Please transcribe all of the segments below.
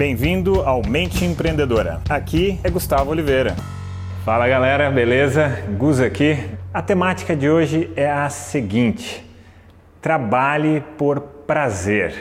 Bem-vindo ao Mente Empreendedora. Aqui é Gustavo Oliveira. Fala galera, beleza? Gus aqui. A temática de hoje é a seguinte: trabalhe por prazer.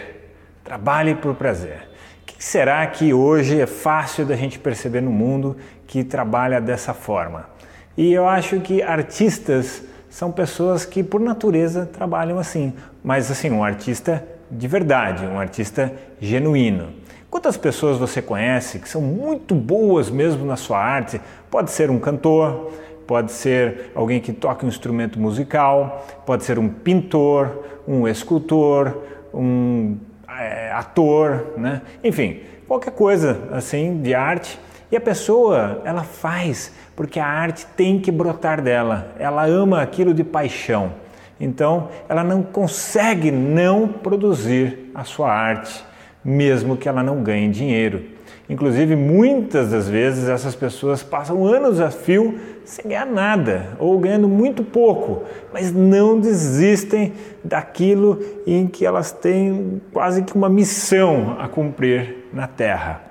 Trabalhe por prazer. O que será que hoje é fácil da gente perceber no mundo que trabalha dessa forma? E eu acho que artistas são pessoas que por natureza trabalham assim, mas assim, um artista de verdade, um artista genuíno. Quantas pessoas você conhece que são muito boas mesmo na sua arte? Pode ser um cantor, pode ser alguém que toca um instrumento musical, pode ser um pintor, um escultor, um é, ator, né? enfim, qualquer coisa assim de arte. E a pessoa, ela faz porque a arte tem que brotar dela. Ela ama aquilo de paixão. Então, ela não consegue não produzir a sua arte mesmo que ela não ganhe dinheiro. Inclusive, muitas das vezes essas pessoas passam anos a fio sem ganhar nada ou ganhando muito pouco, mas não desistem daquilo em que elas têm quase que uma missão a cumprir na Terra.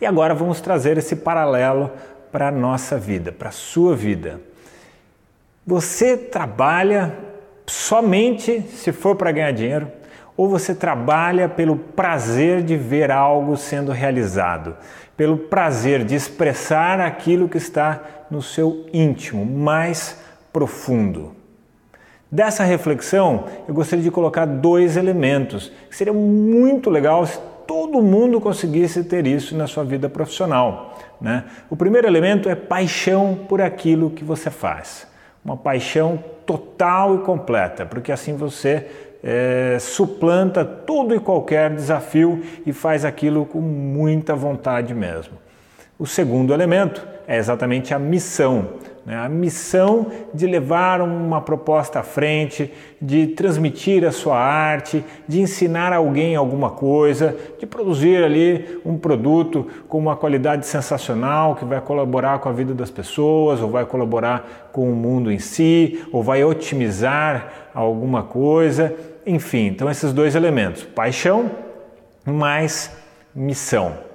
E agora vamos trazer esse paralelo para a nossa vida, para a sua vida. Você trabalha somente se for para ganhar dinheiro? ou você trabalha pelo prazer de ver algo sendo realizado, pelo prazer de expressar aquilo que está no seu íntimo, mais profundo. Dessa reflexão, eu gostaria de colocar dois elementos que seria muito legal se todo mundo conseguisse ter isso na sua vida profissional. Né? O primeiro elemento é paixão por aquilo que você faz, uma paixão total e completa, porque assim você é, suplanta todo e qualquer desafio e faz aquilo com muita vontade mesmo. O segundo elemento é exatamente a missão. Né? A missão de levar uma proposta à frente, de transmitir a sua arte, de ensinar alguém alguma coisa, de produzir ali um produto com uma qualidade sensacional que vai colaborar com a vida das pessoas, ou vai colaborar com o mundo em si, ou vai otimizar alguma coisa. Enfim, então esses dois elementos, paixão mais missão.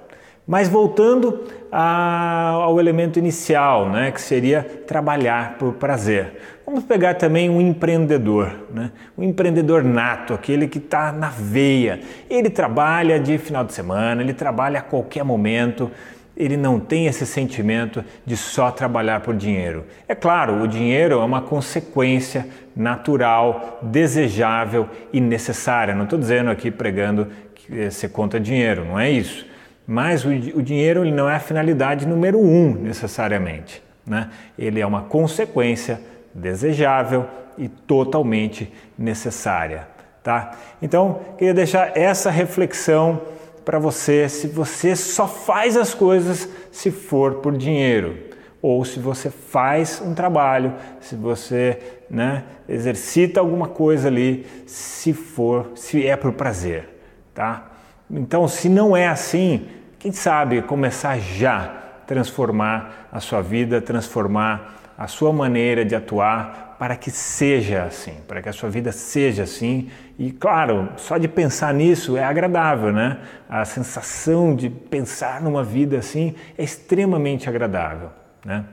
Mas voltando a, ao elemento inicial, né, que seria trabalhar por prazer. Vamos pegar também um empreendedor, né? um empreendedor nato, aquele que está na veia. Ele trabalha de final de semana, ele trabalha a qualquer momento, ele não tem esse sentimento de só trabalhar por dinheiro. É claro, o dinheiro é uma consequência natural, desejável e necessária. Não estou dizendo aqui pregando que você conta dinheiro, não é isso. Mas o, o dinheiro ele não é a finalidade número um necessariamente. Né? Ele é uma consequência desejável e totalmente necessária. Tá? Então, queria deixar essa reflexão para você se você só faz as coisas se for por dinheiro ou se você faz um trabalho, se você né, exercita alguma coisa ali, se for, se é por prazer, tá? Então, se não é assim, quem sabe começar já transformar a sua vida, transformar a sua maneira de atuar para que seja assim, para que a sua vida seja assim. E claro, só de pensar nisso é agradável, né? A sensação de pensar numa vida assim é extremamente agradável, né?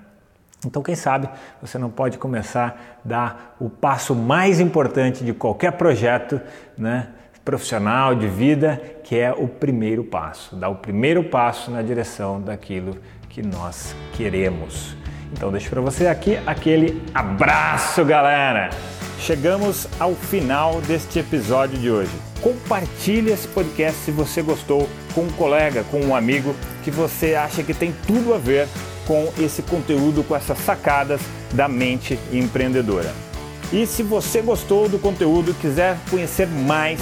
Então, quem sabe você não pode começar a dar o passo mais importante de qualquer projeto, né? Profissional, de vida, que é o primeiro passo, dar o primeiro passo na direção daquilo que nós queremos. Então deixo para você aqui aquele abraço, galera. Chegamos ao final deste episódio de hoje. Compartilhe esse podcast se você gostou com um colega, com um amigo que você acha que tem tudo a ver com esse conteúdo, com essas sacadas da mente empreendedora. E se você gostou do conteúdo, quiser conhecer mais,